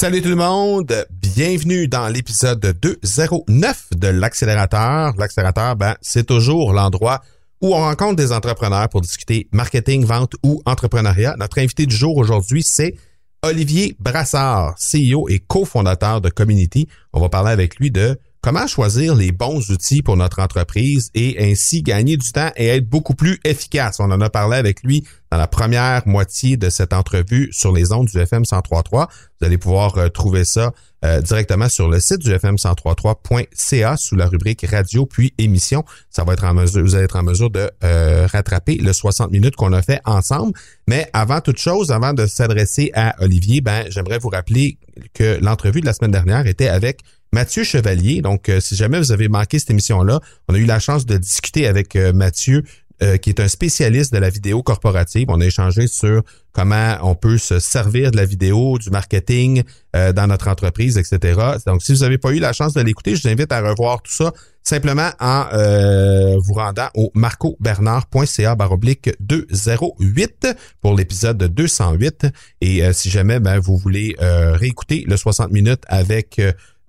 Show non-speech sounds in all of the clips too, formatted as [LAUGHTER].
Salut tout le monde, bienvenue dans l'épisode 209 de l'accélérateur. L'accélérateur, ben, c'est toujours l'endroit où on rencontre des entrepreneurs pour discuter marketing, vente ou entrepreneuriat. Notre invité du jour aujourd'hui, c'est Olivier Brassard, CEO et cofondateur de Community. On va parler avec lui de comment choisir les bons outils pour notre entreprise et ainsi gagner du temps et être beaucoup plus efficace? On en a parlé avec lui dans la première moitié de cette entrevue sur les ondes du FM 1033. Vous allez pouvoir euh, trouver ça euh, directement sur le site du FM 1033.ca sous la rubrique radio puis émission. Ça va être en mesure, vous allez être en mesure de euh, rattraper le 60 minutes qu'on a fait ensemble. Mais avant toute chose, avant de s'adresser à Olivier, ben j'aimerais vous rappeler que l'entrevue de la semaine dernière était avec Mathieu Chevalier. Donc, si jamais vous avez manqué cette émission-là, on a eu la chance de discuter avec Mathieu euh, qui est un spécialiste de la vidéo corporative. On a échangé sur comment on peut se servir de la vidéo, du marketing euh, dans notre entreprise, etc. Donc, si vous n'avez pas eu la chance de l'écouter, je vous invite à revoir tout ça simplement en euh, vous rendant au marcobernard.ca baroblique 208 pour l'épisode 208. Et si jamais ben, vous voulez réécouter le 60 minutes avec...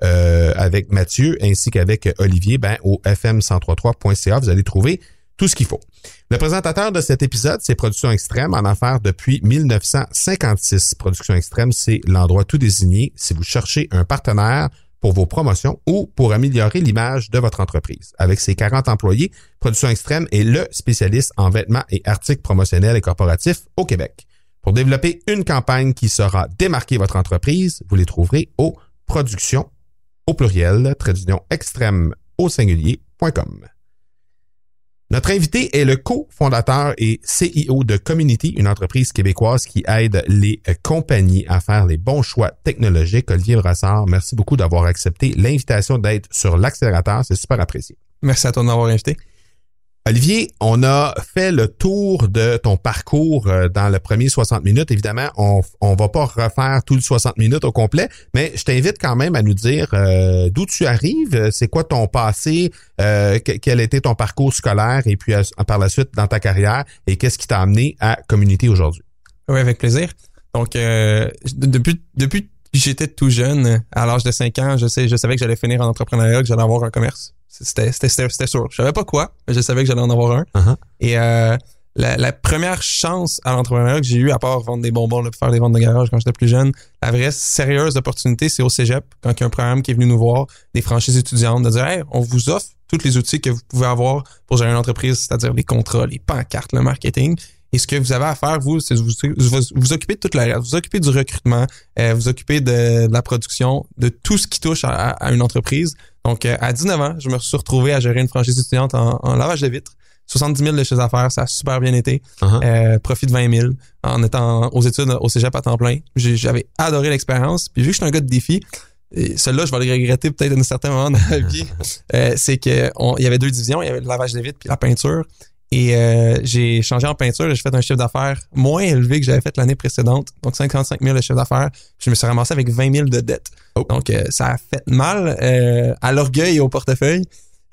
avec Mathieu ainsi qu'avec Olivier, ben, au fm1033.ca, vous allez trouver tout ce qu'il faut. Le présentateur de cet épisode, c'est Production Extrême en affaires depuis 1956. Production Extrême, c'est l'endroit tout désigné si vous cherchez un partenaire pour vos promotions ou pour améliorer l'image de votre entreprise. Avec ses 40 employés, Production Extrême est le spécialiste en vêtements et articles promotionnels et corporatifs au Québec. Pour développer une campagne qui saura démarquer votre entreprise, vous les trouverez au production au pluriel, trait extrême au singulier.com. Notre invité est le cofondateur et CEO de Community, une entreprise québécoise qui aide les compagnies à faire les bons choix technologiques. Olivier Brassard, merci beaucoup d'avoir accepté l'invitation d'être sur l'accélérateur. C'est super apprécié. Merci à toi de m'avoir invité. Olivier, on a fait le tour de ton parcours euh, dans le premier 60 minutes. Évidemment, on on va pas refaire tout le 60 minutes au complet, mais je t'invite quand même à nous dire euh, d'où tu arrives, c'est quoi ton passé, euh, quel était ton parcours scolaire et puis par la suite dans ta carrière et qu'est-ce qui t'a amené à Community aujourd'hui? Oui, avec plaisir. Donc depuis depuis que j'étais tout jeune, à l'âge de 5 ans, je sais je savais que j'allais finir en entrepreneuriat, que j'allais avoir un commerce. C'était, c'était, sûr. Je savais pas quoi, mais je savais que j'allais en avoir un. Uh-huh. Et euh, la, première chance à l'entrepreneuriat que j'ai eu, à part vendre des bonbons, là, faire des ventes de garage quand j'étais plus jeune, la vraie sérieuse opportunité, c'est au cégep, quand il y a un programme qui est venu nous voir, des franchises étudiantes, de dire hey, on vous offre tous les outils que vous pouvez avoir pour gérer une entreprise, c'est-à-dire les contrats, les pancartes, le marketing. Et ce que vous avez à faire, vous, c'est vous, vous, vous occuper de toute la. Vous occuper du recrutement, euh, vous occuper de, la production, de tout ce qui touche à, une entreprise. Donc, euh, à 19 ans, je me suis retrouvé à gérer une franchise étudiante en, lavage de vitres. 70 000 de chez affaires, ça a super bien été. Uh-huh. euh, profit de 20 000 en étant aux études au cégep à temps plein. J'avais adoré l'expérience. Puis vu que je suis un gars de défi, et celui-là, je vais le regretter peut-être à un certain moment dans ma [LAUGHS] vie, euh, c'est qu'il y avait deux divisions. Il y avait le lavage de vitres puis la peinture. Et euh, j'ai changé en peinture j'ai fait un chiffre d'affaires moins élevé que j'avais fait l'année précédente. Donc 55 000 de chiffre d'affaires. Je me suis ramassé avec 20 000 de dettes. Oh. Donc euh, ça a fait mal euh, à l'orgueil et au portefeuille.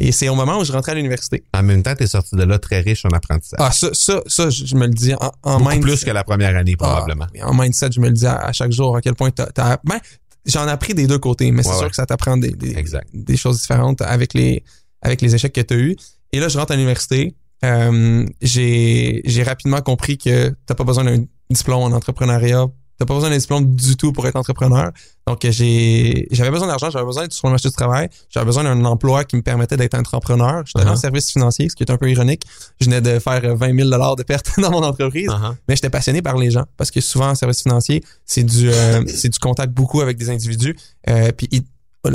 Et c'est au moment où je rentrais à l'université. En même temps, tu es sorti de là très riche en apprentissage. Ah, ça, ça, ça je me le dis en, en Beaucoup plus que la première année, probablement. Ah, en mindset, je me le dis à, chaque jour à quel point tu as... Ben, j'en ai appris des deux côtés, mais c'est sûr que ça t'apprend des, des, des, choses différentes avec les, avec les échecs que tu as eus. Et là, je rentre à l'université euh, j'ai rapidement compris que t'as pas besoin d'un diplôme en entrepreneuriat. T'as pas besoin d'un diplôme du tout pour être entrepreneur. Donc j'ai j'avais besoin d'argent, j'avais besoin d'être sur le marché du travail, j'avais besoin d'un emploi qui me permettait d'être entrepreneur. J'étais uh-huh. en service financier, ce qui est un peu ironique. Je venais de faire 20 000 dollars de pertes [LAUGHS] dans mon entreprise, uh-huh. mais j'étais passionné par les gens parce que souvent en service financier, c'est du euh, c'est du contact beaucoup avec des individus. Euh, puis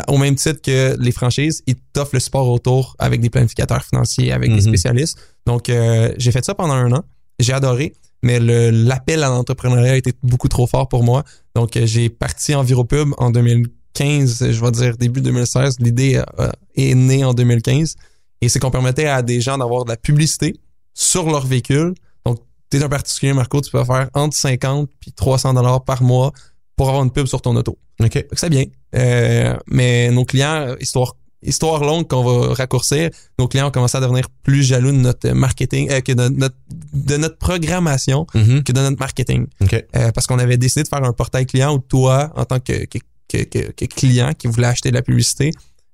au même titre que les franchises, ils t'offrent le support autour avec des planificateurs financiers, avec des mhm. spécialistes. Donc, euh, j'ai fait ça pendant un an. J'ai adoré, mais l'appel à l'entrepreneuriat était beaucoup trop fort pour moi. Donc, euh, j'ai parti en Viropub en 2015, je vais dire début 2016. L'idée euh, est née en 2015. Et c'est qu'on permettait à des gens d'avoir de la publicité sur leur véhicule. Donc, tu es un particulier, Marco, tu peux faire entre 50 puis 300 dollars par mois pour avoir une pub sur ton auto. OK. C'est bien. Euh, mais nos clients, histoire histoire longue qu'on va raccourcir, nos clients ont commencé à devenir plus jaloux de notre marketing, euh, que de notre, de notre programmation mm-hmm. que de notre marketing. Okay. Euh, parce qu'on avait décidé de faire un portail client où toi, en tant que, que, que, que clients qui voulaient acheter de la publicité,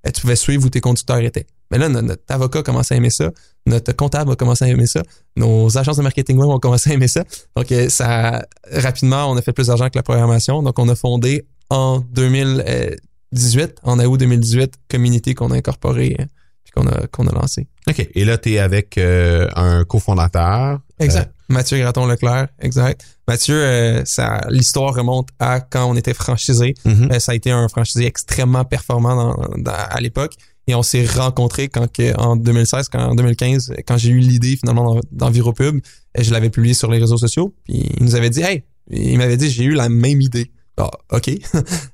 euh, tu pouvais suivre où tes conducteurs étaient. Mais là, notre, notre avocat commence à aimer ça, notre comptable a commencé à aimer ça, nos agences de marketing web ont commencé à aimer ça. Donc, euh, ça, rapidement, on a fait plus d'argent que la programmation. Donc, on a fondé en 2018, en août 2018, Community qu'on a incorporé euh, puis qu'on a, qu'on a lancé. OK. Et là, tu es avec euh, un cofondateur. Exact. Mathieu Graton-Leclerc, exact. Mathieu, euh, ça, l'histoire remonte à quand on était franchisé. Euh, mhm. Euh, ça a été un franchisé extrêmement performant dans- dans- à l'époque. Et on s'est rencontrés quand que, en 2016, quand, en 2015, quand j'ai eu l'idée finalement d'en- d'EnviroPub, euh, je l'avais publié sur les réseaux sociaux. Puis il nous avait dit, hey, il m'avait dit, j'ai eu la même idée. Ah, OK. [LAUGHS]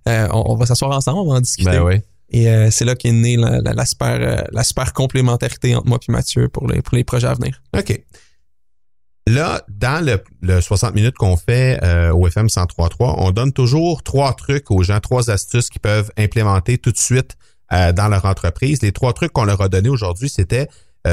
Euh, on, on va s'asseoir ensemble, on va en discuter. Ben. Et euh, c'est là qu'est née la, la, la super, euh, la super complémentarité entre moi et Mathieu pour les, pour les projets à venir. OK. Là, dans le, le 60 minutes qu'on fait au FM 103.3, on donne toujours trois trucs aux gens, trois astuces qu'ils peuvent implémenter tout de suite dans leur entreprise. Les trois trucs qu'on leur a donnés aujourd'hui, c'était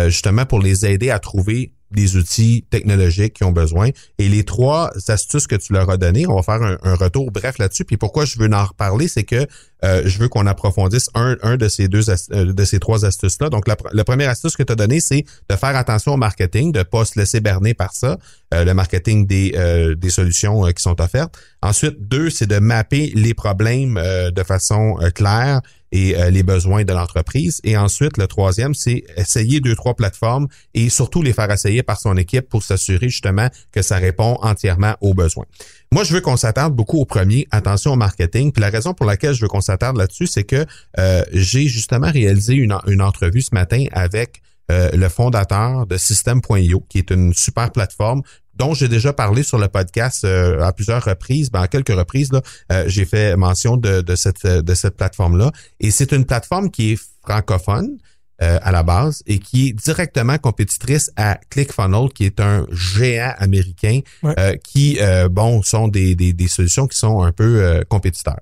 justement pour les aider à trouver des outils technologiques qu'ils ont besoin. Et les trois astuces que tu leur as données, on va faire un, retour bref là-dessus. Puis pourquoi je veux en reparler, c'est que euh, je veux qu'on approfondisse un, un de ces deux euh, de ces trois astuces-là. Donc, la, pr- la première astuce que tu as donnée, c'est de faire attention au marketing, de pas se laisser berner par ça, euh, le marketing des, des solutions qui sont offertes. Ensuite, deux, c'est de mapper les problèmes de façon claire et euh, les besoins de l'entreprise. Et ensuite, le troisième, c'est essayer deux, trois plateformes et surtout les faire essayer par son équipe pour s'assurer justement que ça répond entièrement aux besoins. Moi, je veux qu'on s'attarde beaucoup au premier, attention au marketing. Puis la raison pour laquelle je veux qu'on s'attarde là-dessus, c'est que euh, j'ai justement réalisé une, une entrevue ce matin avec euh, le fondateur de System.io, qui est une super plateforme dont j'ai déjà parlé sur le podcast euh, à plusieurs reprises, ben, à quelques reprises, là, euh, j'ai fait mention de, de cette, de cette plateforme-là. Et c'est une plateforme qui est francophone euh, à la base et qui est directement compétitrice à ClickFunnels, qui est un géant américain Ouais. euh, qui, euh, bon, sont des, des, des solutions qui sont un peu euh, compétiteurs.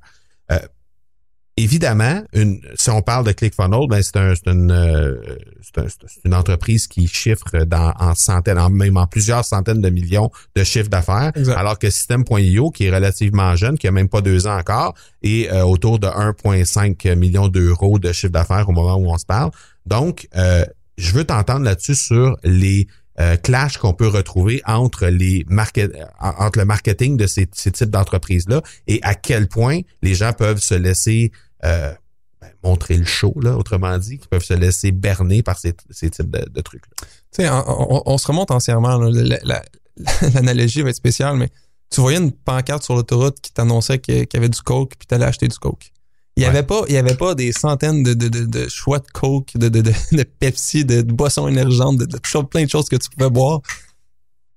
Évidemment, une, si on parle de ClickFunnels, ben c'est un, c'est une, euh, c'est un- c'est une entreprise qui chiffre dans, en centaines, en, même en plusieurs centaines de millions de chiffres d'affaires, alors que System.io, qui est relativement jeune, qui a même pas deux ans encore, est euh, autour de 1,5 million d'euros de chiffre d'affaires au moment où on se parle. Donc, euh, je veux t'entendre là-dessus sur les euh, clashs qu'on peut retrouver entre les market, entre le marketing de ces, ces types d'entreprises-là et à quel point les gens peuvent se laisser euh, ben, montrer le show, là, autrement dit, qui peuvent se laisser berner par ces, ces types de, de trucs-là. Tu sais, on, on- on se remonte anciennement. là. La- la- [LAUGHS] L'analogie va être spéciale, mais tu voyais une pancarte sur l'autoroute qui t'annonçait qu'il y avait du coke, puis t'allais acheter du coke. Il y Ouais. avait pas, il y avait pas des centaines de, de, de, de choix de coke, de, [LAUGHS] Pepsi, de, boissons énergentes, de, plein de choses que tu pouvais boire.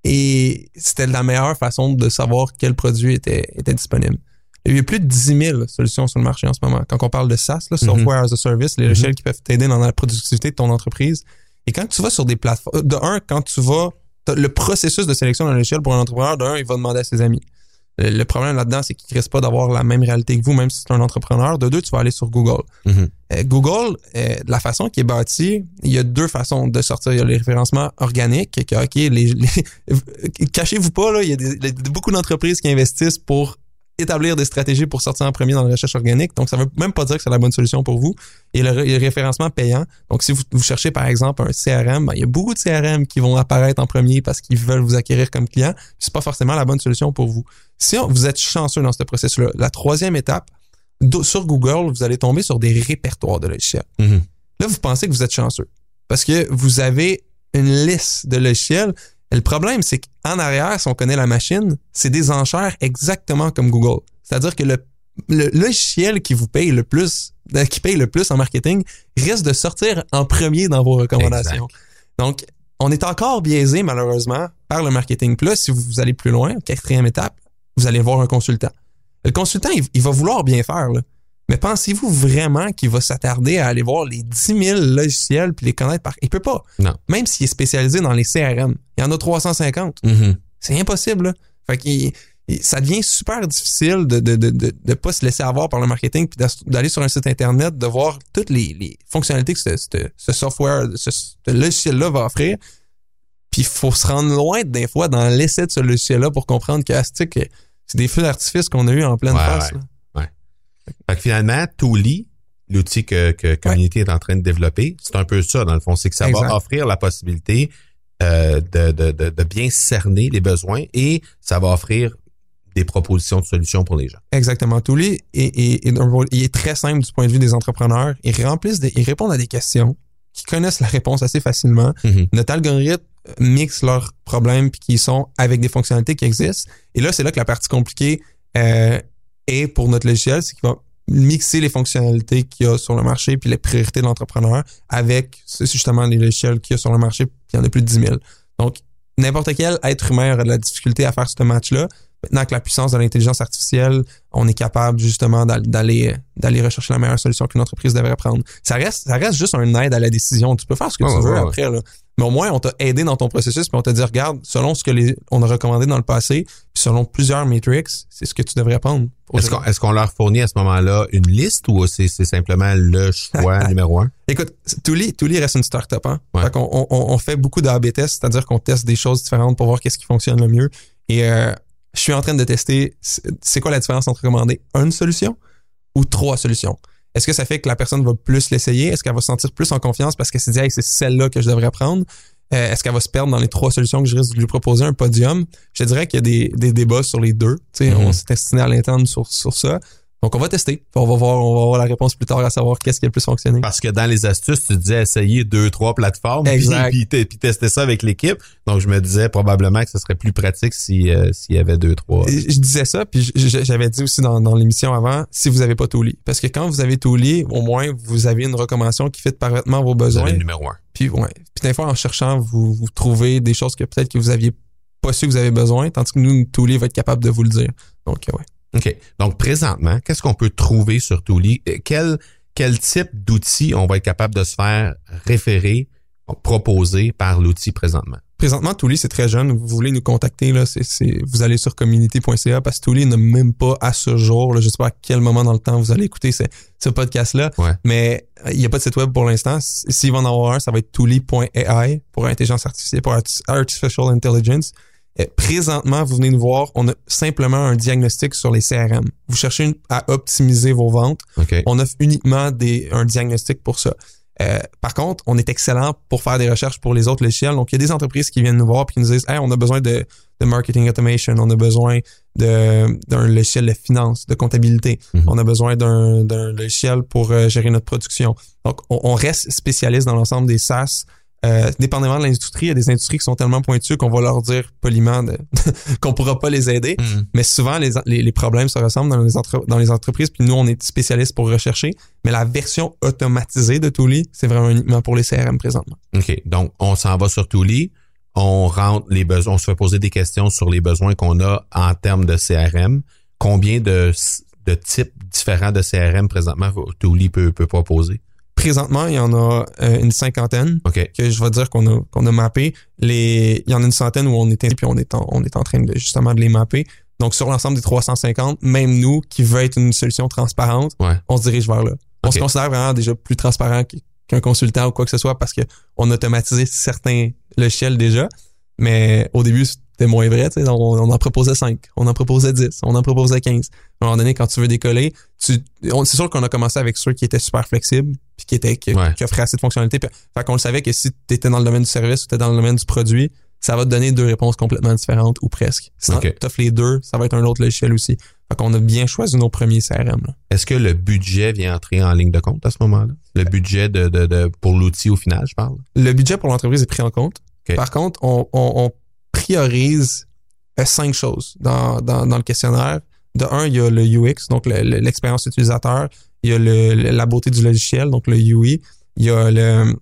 Et c'était la meilleure façon de savoir quel produit était, était disponible. Il y a plus de 10 000 solutions sur le marché en ce moment. Quand on parle de SaaS, là, Software as a Service, les Mhm. logiciels qui peuvent t'aider dans la productivité de ton entreprise. Et quand tu vas sur des plateformes, de un, quand tu vas, le processus de sélection d'un logiciel pour un entrepreneur, de un, il va demander à ses amis. Le, problème là-dedans, c'est qu'il ne risque pas d'avoir la même réalité que vous, même si c'est un entrepreneur. De deux, tu vas aller sur Google. Mhm. Euh, Google, euh, de la façon qui est bâtie, il y a deux façons de sortir. Il y a les référencements organiques, que, OK, les, les- [LAUGHS] cachez-vous pas, là, il y a, des- il y a beaucoup d'entreprises qui investissent pour établir des stratégies pour sortir en premier dans la recherche organique. Donc, ça veut même pas dire que c'est la bonne solution pour vous. Et le, ré- le référencement payant. Donc, si vous, vous cherchez, par exemple, un CRM, ben, il y a beaucoup de CRM qui vont apparaître en premier parce qu'ils veulent vous acquérir comme client. C'est pas forcément la bonne solution pour vous. Si on- vous êtes chanceux dans ce processus-là, la troisième étape, sur Google, vous allez tomber sur des répertoires de logiciels. Mhm. Là, vous pensez que vous êtes chanceux parce que vous avez une liste de logiciels. Le problème, c'est qu'en arrière, si on connaît la machine, c'est des enchères exactement comme Google. C'est-à-dire que le, le logiciel qui vous paye le plus, euh, qui paye le plus en marketing, risque de sortir en premier dans vos recommandations. Donc, on est encore biaisé, malheureusement, par le marketing. Là, si vous allez plus loin, quatrième étape, vous allez voir un consultant. Le consultant, il, il va vouloir bien faire, là. Mais pensez-vous vraiment qu'il va s'attarder à aller voir les 10 000 logiciels puis les connaître par... Il peut pas. Non. Même s'il est spécialisé dans les CRM. Il y en a 350. Mhm. C'est impossible, là. Fait qu'il ça devient super difficile de de, de, de, de pas se laisser avoir par le marketing puis d'aller sur un site internet, de voir toutes les, les fonctionnalités que ce, ce, ce software, ce, ce logiciel-là va offrir. Puis il faut se rendre loin des fois dans l'essai de ce logiciel-là pour comprendre que que c'est des feux d'artifice qu'on a eu en pleine Ouais, face. ouais. Fait que finalement, Tooli, l'outil que, que Community est en train de développer, c'est un peu ça, dans le fond. C'est que ça Exact. va offrir la possibilité euh, de, de, de, de bien cerner les besoins et ça va offrir des propositions de solutions pour les gens. Exactement. Touli est, est, est un- il est très simple du point de vue des entrepreneurs. Ils remplissent, des, ils répondent à des questions, qui connaissent la réponse assez facilement. Mhm. Notre algorithme mixe leurs problèmes puis qui sont avec des fonctionnalités qui existent. Et là, c'est là que la partie compliquée euh, est pour notre logiciel, c'est qu'il va mixer les fonctionnalités qu'il y a sur le marché puis les priorités de l'entrepreneur avec justement les logiciels qu'il y a sur le marché puis il y en a plus de 10 000. Donc, n'importe quel être humain aurait de la difficulté à faire ce match-là. Maintenant, avec la puissance de l'intelligence artificielle, on est capable justement d'al- d'aller d'aller rechercher la meilleure solution qu'une entreprise devrait prendre. Ça reste ça reste juste un aide à la décision. Tu peux faire ce que tu veux ouais. après là. Mais au moins on t'a aidé dans ton processus puis on t'a dit regarde, selon ce que les on a recommandé dans le passé, puis selon plusieurs metrics, c'est ce que tu devrais prendre. Est-ce qu'on est-ce qu'on leur fournit à ce moment-là une liste ou c'est c'est simplement le choix [LAUGHS] numéro un? Écoute, Touli, Touli reste une startup. Hein? Ouais. Fait qu'on- on, on, on fait beaucoup d'A/B tests, c'est-à-dire qu'on teste des choses différentes pour voir qu'est-ce qui fonctionne le mieux. Et euh, je suis en train de tester, c'est c'est quoi la différence entre recommander une solution ou trois solutions? Est-ce que ça fait que la personne va plus l'essayer? Est-ce qu'elle va se sentir plus en confiance parce qu'elle s'est dit, hey, c'est celle-là que je devrais prendre? Euh, Est-ce qu'elle va se perdre dans les trois solutions que je risque de lui proposer, un podium? Je te dirais qu'il y a des, des débats sur les deux. Sais, Mhm. On s'est destiné à l'interne sur, sur ça. Donc, on va tester. On va voir, on va voir la réponse plus tard à savoir qu'est-ce qui a le plus fonctionné. Parce que dans les astuces, tu disais essayer deux, trois plateformes, Exact. puis, te- puis tester ça avec l'équipe. Donc, je me disais probablement que ce serait plus pratique si euh, s'il y avait deux, trois. je je disais ça, puis j'avais dit aussi dans, dans l'émission avant, si vous avez pas Touli. Parce que quand vous avez Touli, au moins, vous avez une recommandation qui fit parfaitement vos Vous besoins. avez le numéro un. Puis, ouais. Puis des fois, en cherchant, vous, vous trouvez des choses que peut-être que vous aviez pas su que vous avez besoin, tandis que nous, Touli va être capable de vous le dire. Donc, ouais. OK. Donc, présentement, qu'est-ce qu'on peut trouver sur Tooli? Quel, quel type d'outil on va être capable de se faire référer, proposer par l'outil présentement? Présentement, Touli, c'est très jeune. Vous voulez nous contacter, là, c'est, c'est, vous allez sur community.ca parce que Touli n'a même pas à ce jour, là, je sais pas à quel moment dans le temps vous allez écouter ce, ce podcast-là, Ouais. mais il n'y a pas de site web pour l'instant. S'il va en avoir un, ça va être touli.ai pour intelligence artificielle, pour arti- artificial intelligence. Euh, présentement, vous venez nous voir, on a simplement un diagnostic sur les CRM. Vous cherchez une- à optimiser vos ventes. On offre uniquement des, un diagnostic pour ça. Euh, par contre, on est excellent pour faire des recherches pour les autres logiciels. Donc, il y a des entreprises qui viennent nous voir et qui nous disent Hey, on a besoin de, de marketing automation, on a besoin d'un logiciel de finance, de comptabilité, Mhm. on a besoin d'un d'un logiciel pour euh, gérer notre production. Donc, on, on reste spécialiste dans l'ensemble des SaaS. Euh, dépendamment de l'industrie, il y a des industries qui sont tellement pointues qu'on va leur dire poliment [LAUGHS] qu'on pourra pas les aider. Mhm. Mais souvent, les, les, les problèmes se ressemblent dans les, entre- dans les entreprises, puis nous, on est spécialistes pour rechercher. Mais la version automatisée de Tooli, c'est vraiment uniquement pour les CRM présentement. OK. Donc, on s'en va sur Tooli. On rentre les besoins, on se fait poser des questions sur les besoins qu'on a en termes de CRM. Combien de, de types différents de CRM présentement Tooli peut, peut proposer? Présentement, il y en a euh, une cinquantaine OK. que je vais dire qu'on a, qu'on a mappé. Les, il y en a une centaine où on est, puis on est, en, on est en train de justement de les mapper. Donc, sur l'ensemble des 350, même nous, qui veut être une solution transparente, Ouais. on se dirige vers là. On se considère vraiment déjà plus transparent qu'- qu'un consultant ou quoi que ce soit parce que on a automatisé certains logiciels déjà. Mais au début, c'était moins vrai. tu sais. On, on en proposait 5, on en proposait 10, on en proposait 15. À un moment donné, quand tu veux décoller, tu, c'est sûr qu'on a commencé avec ceux qui étaient super flexibles puis qui, étaient, qui, Ouais. qui offraient assez de fonctionnalités. Puis, fait qu'on le savait que si tu étais dans le domaine du service ou tu dans le domaine du produit, ça va te donner deux réponses complètement différentes ou presque. Si Ok. tu les deux, ça va être un autre logiciel aussi. Fait qu'on a bien choisi nos premiers CRM. Est-ce que le budget vient entrer en ligne de compte à ce moment-là? Le budget de, de, de pour l'outil au final, je parle? Le budget pour l'entreprise est pris en compte. Par contre, on, on, on priorise euh, cinq choses dans, dans, dans le questionnaire. De un, il y a le UX, donc le- le- l'expérience utilisateur. Il y a le, la beauté du logiciel, donc le UI. Il y a le,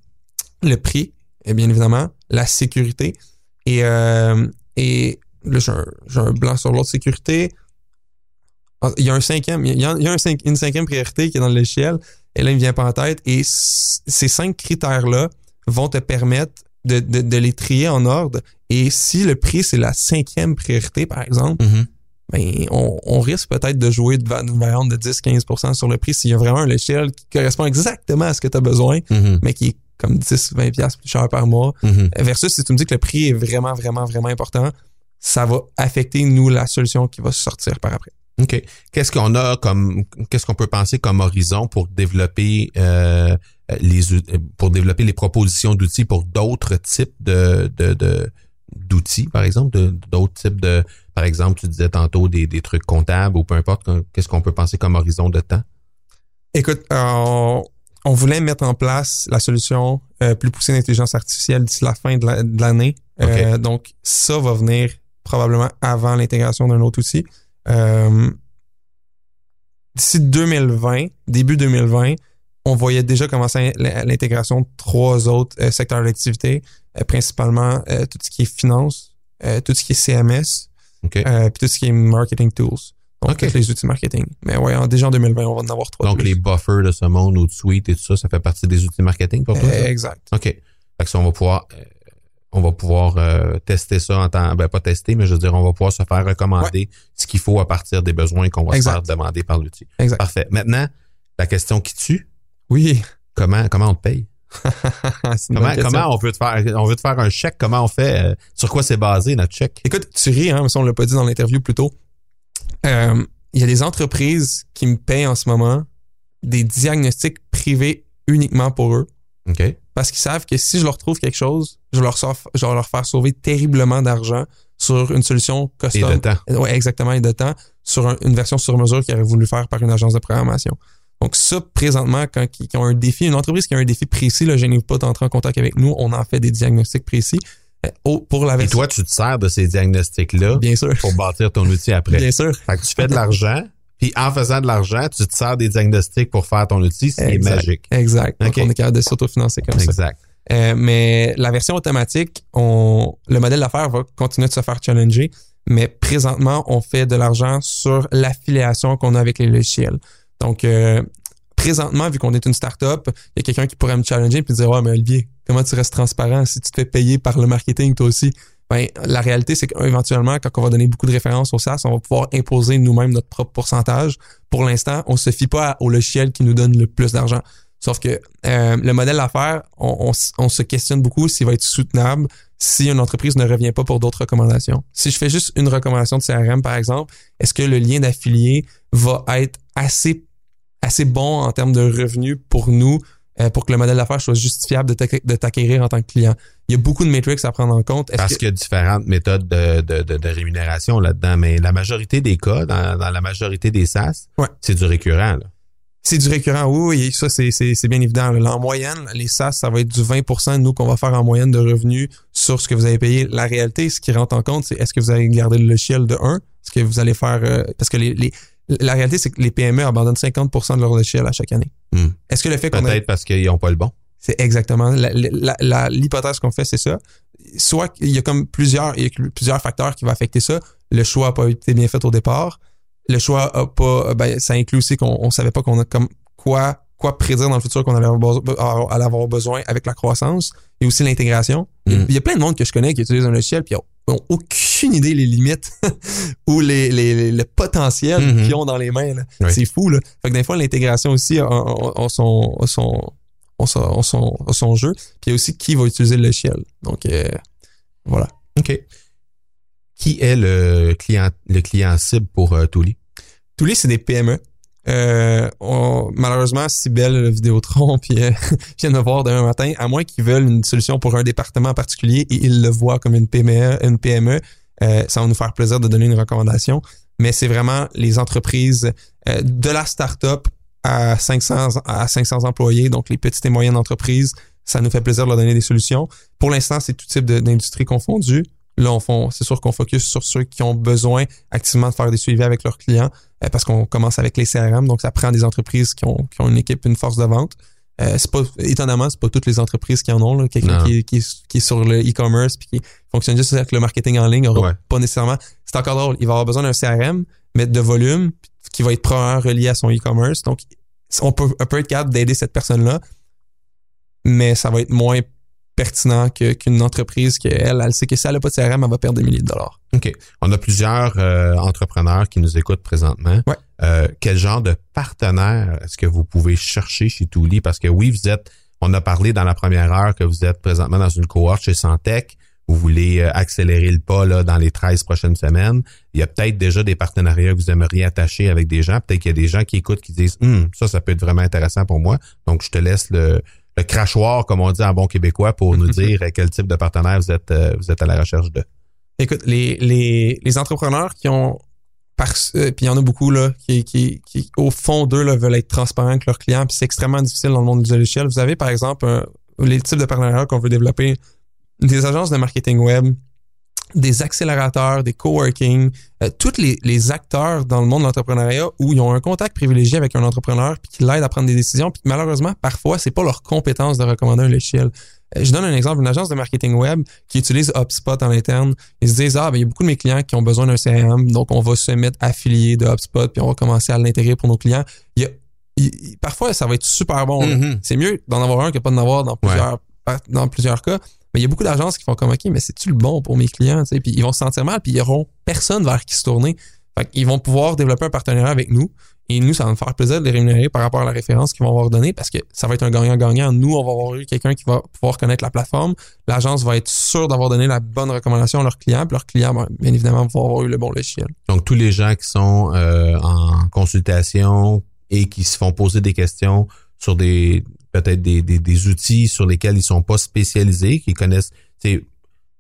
le prix, et bien évidemment, la sécurité. Et, euh, et là, j'ai un, blanc sur l'autre sécurité. Ah, Il y a un cinquième, il y a, une cinquième priorité qui est dans le logiciel. Et là, il me vient pas en tête. Et ces cinq critères-là vont te permettre de, de, de les trier en ordre. Et si le prix, c'est la cinquième priorité, par exemple, ben, on, on risque peut-être de jouer de va- une variante de 10-15 sur le prix s'il y a vraiment un logiciel qui correspond exactement à ce que tu as besoin, Mhm. mais qui est comme 10-20$ piastres plus cher par mois. Mhm. Versus si tu me dis que le prix est vraiment, vraiment, vraiment important, ça va affecter, nous, la solution qui va sortir par après. OK. Qu'est-ce qu'on a comme qu'est-ce qu'on peut penser comme horizon pour développer euh, les out- pour développer les propositions d'outils pour d'autres types de de, de- d'outils, par exemple, d'autres types de par exemple, tu disais tantôt des, des trucs comptables ou peu importe, qu'est-ce qu'on peut penser comme horizon de temps? Écoute, euh, on voulait mettre en place la solution euh, plus poussée d'intelligence artificielle d'ici la fin de la- de l'année. Euh, donc, ça va venir probablement avant l'intégration d'un autre outil. Euh, d'ici 2020, début 2020, on voyait déjà commencer l'intégration de trois autres euh, secteurs d'activité, euh, principalement euh, tout ce qui est finance, tout ce qui est CMS, puis tout ce qui est marketing tools. Donc, tous les outils marketing. Mais ouais, en- déjà en 2020, on va en avoir trois. Donc plus. les buffers de ce monde ou de suite et tout ça, ça fait partie des outils marketing pour toi? ça? Exact. OK. Fait que ça, on va pouvoir on va pouvoir euh, tester ça en temps ben pas tester mais je veux dire on va pouvoir se faire recommander ce qu'il faut à partir des besoins qu'on va Exact. se faire demander par l'outil. Exact. Parfait. Maintenant, la question qui tue, Oui. comment comment on te paye? [LAUGHS] Comment on veut te faire on veut te faire un chèque, comment on fait euh, sur quoi c'est basé notre chèque? Écoute, tu ris, hein, mais ça, on l'a pas dit dans l'interview plus tôt. Euh, Il y a des entreprises qui me payent en ce moment des diagnostics privés uniquement pour eux OK. parce qu'ils savent que si je leur trouve quelque chose, je vais leur, je vais leur faire sauver terriblement d'argent sur une solution Et custom. de temps. Ouais, exactement, et de temps sur un- une version sur mesure qu'ils auraient voulu faire par une agence de programmation. Donc ça, présentement, quand ils qui ont un défi, une entreprise qui a un défi précis, là, gênez-vous pas d'entrer en contact avec nous, on en fait des diagnostics précis. Euh, pour la Et toi tu te sers de ces diagnostics là bien sûr, pour bâtir ton outil après. bien sûr. Fait que tu fais de l'argent, puis en faisant de l'argent, tu te sers des diagnostics pour faire ton outil, ce qui est Exact. magique. Exact. Donc, on est capable de s'autofinancer comme ça. Exact. Euh, mais la version automatique, on, le modèle d'affaires va continuer de se faire challenger. Mais présentement, on fait de l'argent sur l'affiliation qu'on a avec les logiciels. Donc, euh, présentement, vu qu'on est une start-up, il y a quelqu'un qui pourrait me challenger et dire Ouais, mais Olivier, comment tu restes transparent? Si tu te fais payer par le marketing, toi aussi? Ben, la réalité, c'est qu'éventuellement, quand on va donner beaucoup de références au SaaS, on va pouvoir imposer nous-mêmes notre propre pourcentage. Pour l'instant, on se fie pas au logiciel qui nous donne le plus d'argent. Sauf que euh, le modèle d'affaires, on, on se questionne beaucoup s'il va être soutenable si une entreprise ne revient pas pour d'autres recommandations. Si je fais juste une recommandation de CRM, par exemple, est-ce que le lien d'affilié va être assez, assez bon en termes de revenus pour nous euh, pour que le modèle d'affaires soit justifiable de t'ac- de t'acquérir en tant que client? Il y a beaucoup de métriques à prendre en compte. Parce que- qu'il y a différentes méthodes de, de, de, de rémunération là-dedans, mais la majorité des cas, dans, dans la majorité des SaaS, Ouais. c'est du récurrent. Là. C'est du récurrent, oui, oui, ça c'est, c'est, c'est bien évident. En moyenne, les SaaS, ça va être du 20% nous qu'on va faire en moyenne de revenus sur ce que vous avez payé. La réalité, ce qui rentre en compte, c'est est-ce que vous allez garder le logiciel de 1? Est-ce que vous allez faire... euh, parce que les, les- la réalité, c'est que les PME abandonnent 50% de leur logiciel à chaque année. Hmm. Est-ce que le fait qu'on a... Peut-être parce qu'ils n'ont pas le bon. C'est exactement l'hypothèse qu'on fait, c'est ça. Soit il y a comme plusieurs, il y a plusieurs facteurs qui vont affecter ça. Le choix n'a pas été bien fait au départ. Le choix a pas, ben, ça inclut aussi qu'on on savait pas qu'on a comme quoi quoi prédire dans le futur qu'on allait avoir, besoin avec la croissance et aussi l'intégration. Il y a- Mm. Il y a plein de monde que je connais qui utilise un logiciel puis ils ont aucune idée les limites [LAUGHS] ou les, les, le potentiel Mhm. qu'ils ont dans les mains. Oui. C'est fou. Là. Fait que des fois, l'intégration aussi a, a- a- a son, a son, a son, a son, a son jeu. Puis il y a aussi qui va utiliser le logiciel. Donc, euh, voilà. OK. Qui est le client, le client cible pour euh, Touli? Tous les, c'est des PME. Euh, on- malheureusement, Cybelle, Vidéotron, [LAUGHS] puis euh, vient me voir demain matin, à moins qu'ils veulent une solution pour un département en particulier et ils le voient comme une PME, une PME euh, ça va nous faire plaisir de donner une recommandation. Mais c'est vraiment les entreprises euh, de la start-up à 500, à 500 employés, donc les petites et moyennes entreprises, ça nous fait plaisir de leur donner des solutions. Pour l'instant, c'est tout type d'industrie confondue. Là, on c'est sûr qu'on focus sur ceux qui ont besoin activement de faire des suivis avec leurs clients euh, parce qu'on commence avec les CRM, donc ça prend des entreprises qui ont, qui ont une équipe, une force de vente. Euh, c'est pas étonnamment, c'est pas toutes les entreprises qui en ont. Quelqu'un qui, est- qui, qui est sur le e-commerce puis qui fonctionne juste avec le marketing en ligne, aura Ouais. pas nécessairement. C'est encore drôle. Il va avoir besoin d'un CRM, mais de volume qui va être probablement relié à son e-commerce. Donc, on peut, on peut être capable d'aider cette personne-là, mais ça va être moins pertinent que- qu'une entreprise qui, elle, elle sait que si elle n'a pas de CRM, elle va perdre des milliers de dollars. OK. On a plusieurs euh, entrepreneurs qui nous écoutent présentement. Ouais. Euh, quel genre de partenaire est-ce que vous pouvez chercher chez Touli? Parce que oui, vous êtes, on a parlé dans la première heure que vous êtes présentement dans une cohorte chez Santec vous voulez euh, accélérer le pas là, dans les 13 prochaines semaines, il y a peut-être déjà des partenariats que vous aimeriez attacher avec des gens. Peut-être qu'il y a des gens qui écoutent qui disent hum, ça, ça peut être vraiment intéressant pour moi. Donc, je te laisse le, le crachoir, comme on dit en bon québécois, pour nous [LAUGHS] dire quel type de partenaire vous êtes, euh, vous êtes à la recherche de. Écoute, les, les, les entrepreneurs qui ont parce euh, puis il y en a beaucoup là qui, qui, qui au fond d'eux là, veulent être transparents avec leurs clients puis c'est extrêmement difficile dans le monde du logiciel. Vous avez par exemple un, les types de partenariats qu'on veut développer des agences de marketing web, des accélérateurs, des coworking, euh, tous les, les, acteurs dans le monde de l'entrepreneuriat où ils ont un contact privilégié avec un entrepreneur puis qui l'aide à prendre des décisions puis malheureusement parfois c'est pas leur compétence de recommander un logiciel. Euh, je donne un exemple, une agence de marketing web qui utilise HubSpot en interne. Ils se disent, ah, ben, il y a beaucoup de mes clients qui ont besoin d'un CRM, donc on va se mettre affilié de HubSpot, puis on va commencer à l'intégrer pour nos clients. Il y a, parfois, ça va être super bon. Mm-hmm. C'est mieux d'en avoir un que pas d'en avoir dans plusieurs, dans plusieurs cas. Mais il y a beaucoup d'agences qui font comme, OK, mais c'est-tu le bon pour mes clients? Puis ils vont se sentir mal, puis ils n'auront personne vers qui se tourner. Fait ils vont pouvoir développer un partenariat avec nous. Et nous, ça va nous faire plaisir de les rémunérer par rapport à la référence qu'ils vont avoir donnée parce que ça va être un gagnant-gagnant. Nous, on va avoir eu quelqu'un qui va pouvoir connaître la plateforme. L'agence va être sûre d'avoir donné la bonne recommandation à leurs clients. Puis leurs clients, bien évidemment, vont avoir eu le bon logiciel. Donc, tous les gens qui sont euh, en consultation et qui se font poser des questions sur des peut-être des, des, outils sur lesquels ils sont pas spécialisés, qui connaissent,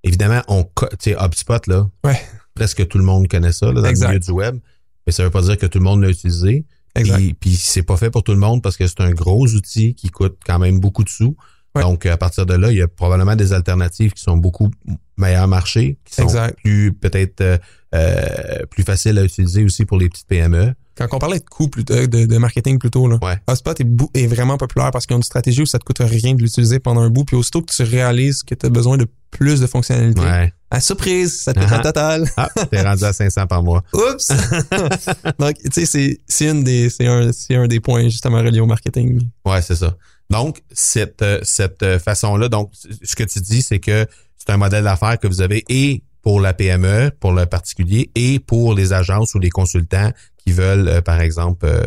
évidemment, on, HubSpot, là. Ouais. Presque tout le monde connaît ça, là, dans le milieu du web mais ça veut pas dire que tout le monde l'a utilisé. Exact. Puis, puis c'est pas fait pour tout le monde parce que c'est un gros outil qui coûte quand même beaucoup de sous. Donc, à partir de là, il y a probablement des alternatives qui sont beaucoup meilleurs marché, qui sont plus peut-être euh, euh, plus faciles à utiliser aussi pour les petites PME. Quand on parlait de coûts de, de, marketing plutôt, là, ouais. HubSpot est, est, vraiment populaire parce qu'ils ont une stratégie où ça te coûte rien de l'utiliser pendant un bout, puis aussitôt que tu réalises que tu as besoin de plus de fonctionnalités, ouais. à surprise, ça te coûte uh total. Ah, t'es rendu à 500 par mois. [LAUGHS] Oups! [LAUGHS] Donc, tu sais, c'est un, des, un, un des points justement reliés au marketing. Ouais, c'est ça. Donc, cette, cette façon-là, donc, ce que tu dis, c'est que c'est un modèle d'affaires que vous avez et pour la PME, pour le particulier, et pour les agences ou les consultants qui veulent, euh, par exemple, euh,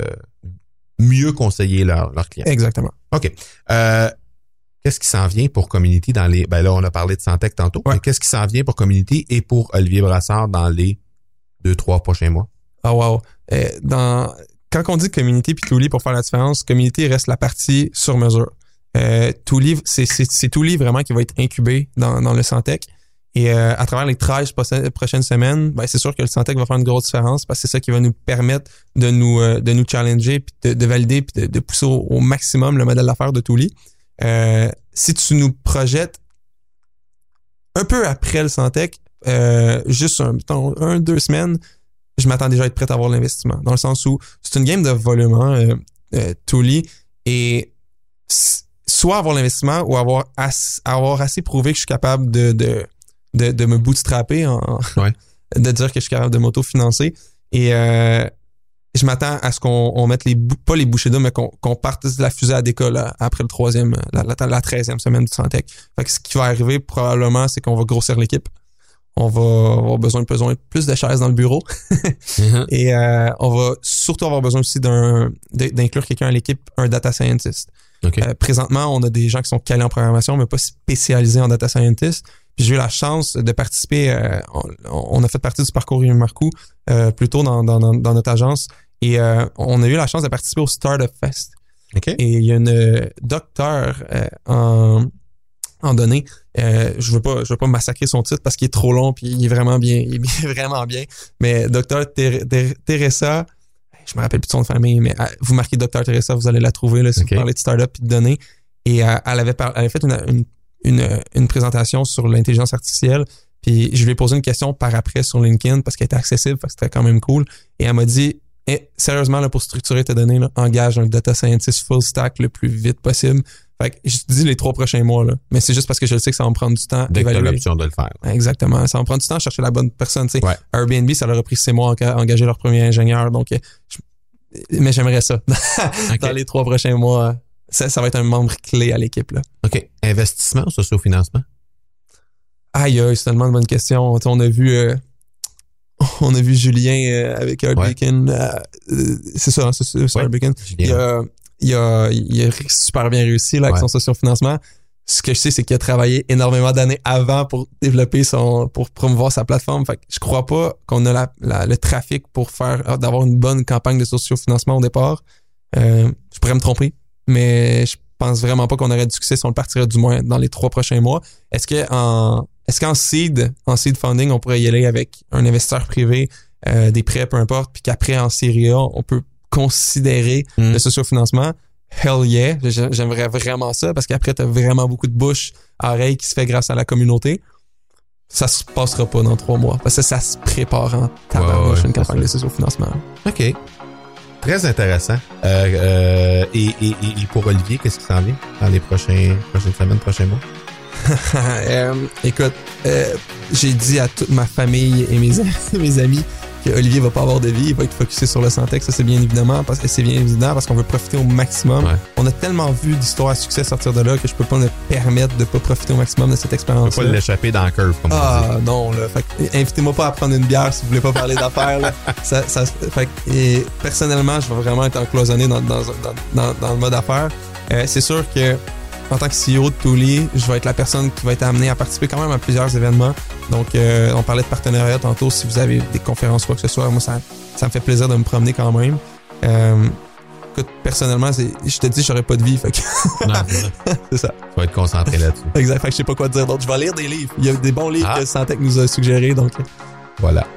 mieux conseiller leurs clients. Exactement. OK. Euh, qu'est-ce qui s'en vient pour Community dans les... Ben là, on a parlé de Santec tantôt. Qu'est-ce qui s'en vient pour Community et pour Olivier Brassard dans les deux, trois prochains mois? Ah wow. dans, quand on dit Community puis Touli pour faire la différence, Community reste la partie sur mesure. Euh, c'est Touli vraiment qui va être incubé dans, dans le Santec. Et euh, à travers les 13 prochaines semaines, ben, c'est sûr que le Santec va faire une grosse différence parce que c'est ça qui va nous permettre de nous euh, de nous challenger, puis de, valider, puis de, pousser au, maximum le modèle d'affaires de Touli. Euh, si tu nous projettes un peu après le Santec, euh, juste un, un, deux semaines, je m'attends déjà à être prêt à avoir l'investissement. Dans le sens où c'est une game de volume, hein, euh, et soit avoir l'investissement ou avoir, avoir assez prouvé que je suis capable de, de de, de me bootstrapper, en, [LAUGHS] de dire que je suis capable de m'auto-financer. Et euh, je m'attends à ce qu'on on mette les pas les bouchées d'eau, mais qu'on qu'on parte de la fusée à décolle après le troisième, la, la, la 13e semaine du Santec. Fait que ce qui va arriver probablement, c'est qu'on va grossir l'équipe. On va avoir besoin de besoin plus de chaises dans le bureau. Uh-huh. Et euh, on va surtout avoir besoin aussi d'un d'inclure quelqu'un à l'équipe, un data scientist. Euh, présentement, on a des gens qui sont calés en programmation, mais pas spécialisés en data scientist j'ai eu la chance de participer. Euh, on, a fait partie du parcours Marcou euh, plutôt dans, dans, dans, notre agence et euh, on a eu la chance de participer au Startup Fest. Et il y a une euh, docteur en, en données. je veux pas je veux pas massacrer son titre parce qu'il est trop long puis il est vraiment bien il est [LAUGHS] vraiment bien. Mais docteur Teresa je me rappelle plus de son de famille, mais vous marquez Docteur Teresa, vous allez la trouver là, si vous parlez de startup et de données. Et elle, avait, elle avait fait une, une une, une présentation sur l'intelligence artificielle. Puis je lui ai posé une question par après sur LinkedIn parce qu'elle était accessible, parce que c'était quand même cool. Et elle m'a dit eh, sérieusement, là, pour structurer tes données, là, engage un data scientist full stack le plus vite possible. Fait que je te dis les trois prochains mois, là. Mais c'est juste parce que je sais que ça va me prendre du temps. Dès que l'option de le faire. Exactement. Ça va me prendre du temps à chercher la bonne personne. Ouais. Airbnb, ça leur a pris six mois à engager leur premier ingénieur. Donc, mais j'aimerais ça. [LAUGHS] Dans les trois prochains mois, ça, ça va être un membre clé à l'équipe. Là. OK. Investissement ou socio-financement? Aïe, c'est tellement une bonne question. On a vu, euh, [LAUGHS] on a vu Julien euh, avec Art Bacon. Euh, c'est ça, c'est Art Bacon. Il a, il, a, il a super bien réussi là, avec son socio-financement. Ce que je sais, c'est qu'il a travaillé énormément d'années avant pour développer son, pour promouvoir sa plateforme. Fait que je crois pas qu'on a la, la- le trafic pour faire, d'avoir une bonne campagne de sociofinancement au départ. Euh, je pourrais me tromper, mais je pense vraiment pas qu'on aurait du succès si on le partirait du moins dans les trois prochains mois. Est-ce que en, est-ce qu'en seed, en seed funding, on pourrait y aller avec un investisseur privé, euh, des prêts, peu importe, puis qu'après en série A, on peut considérer Mm. le sociofinancement? Hell yeah, J'ai- j'aimerais vraiment ça parce qu'après t'as vraiment beaucoup de bouche à oreille qui se fait grâce à la communauté. Ça se passera pas dans trois mois parce que ça se prépare en tabarnouche ouais, une campagne de sociofinancement. OK. Très intéressant. Euh, euh, et, et, et- et pour Olivier, qu'est-ce qui s'en vient dans les prochains, prochaines semaines, prochains mois? [LAUGHS] Euh, écoute, j'ai dit à toute ma famille et mes, [LAUGHS] mes amis que Olivier va pas avoir de vie, il va être focusé sur le Santex, ça c'est bien évidemment parce que c'est bien évident parce qu'on veut profiter au maximum. Ouais. On a tellement vu d'histoires à succès sortir de là que je peux pas me permettre de pas profiter au maximum de cette expérience. pas l'échapper dans la curve, comme on dit. Ah non là, fait que, invitez-moi pas à prendre une bière si vous voulez pas parler d'affaires. [LAUGHS] Ça, ça, fait que, et personnellement, je vais vraiment être encloisonné dans, dans, dans, dans, dans le mode affaires. Euh, c'est sûr que en tant que CEO de Touli, je vais être la personne qui va être amenée à participer quand même à plusieurs événements. Donc, euh, on parlait de partenariat tantôt. Si vous avez des conférences ou quoi que ce soit, moi, ça, ça me fait plaisir de me promener quand même. Euh, écoute, personnellement, je te dis, j'aurais pas de vie. Fait que Non, c'est ça. [LAUGHS] Tu vas être concentré là-dessus. Exact. Fait que je sais pas quoi dire. Donc, je vais lire des livres. Il y a des bons livres Ah. que Santec nous a suggérés. Donc, Voilà.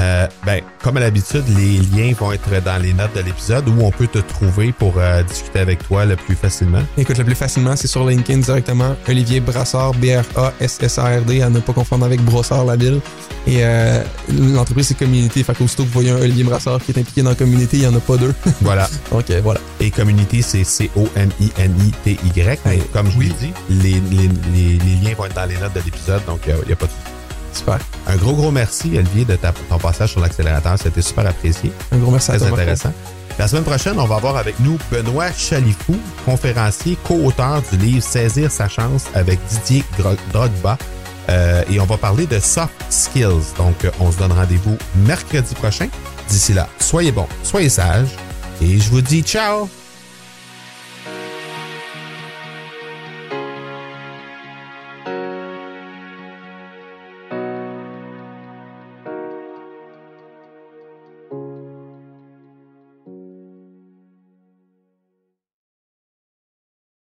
Euh, ben, comme à l'habitude, les liens vont être dans les notes de l'épisode où on peut te trouver pour euh, discuter avec toi le plus facilement. Écoute, le plus facilement, c'est sur LinkedIn directement. Olivier Brassard, B-R-A-S-S-A-R-D, à ne pas confondre avec Brossard, la ville. Et euh, l'entreprise, c'est Community. Fait qu'aussitôt que vous voyez un Olivier Brassard qui est impliqué dans Community, il n'y en a pas deux. [LAUGHS] Voilà. Donc, voilà. Et Community, c'est C-O-M-I-N-I-T-Y. Mais comme je Oui. l'ai dit, les, les, les, les liens vont être dans les notes de l'épisode, donc il n'y a pas de souci. Super. Un gros, gros merci, Olivier, de ta- ton passage sur l'accélérateur. C'était super apprécié. Un gros merci à Très toi. Marco. intéressant. La semaine prochaine, on va avoir avec nous Benoît Chalifou, conférencier, co-auteur du livre Saisir sa chance avec Didier Drogba. Euh, et on va parler de soft skills. Donc, euh, on se donne rendez-vous mercredi prochain. D'ici là, soyez bons, soyez sages. Et je vous dis ciao!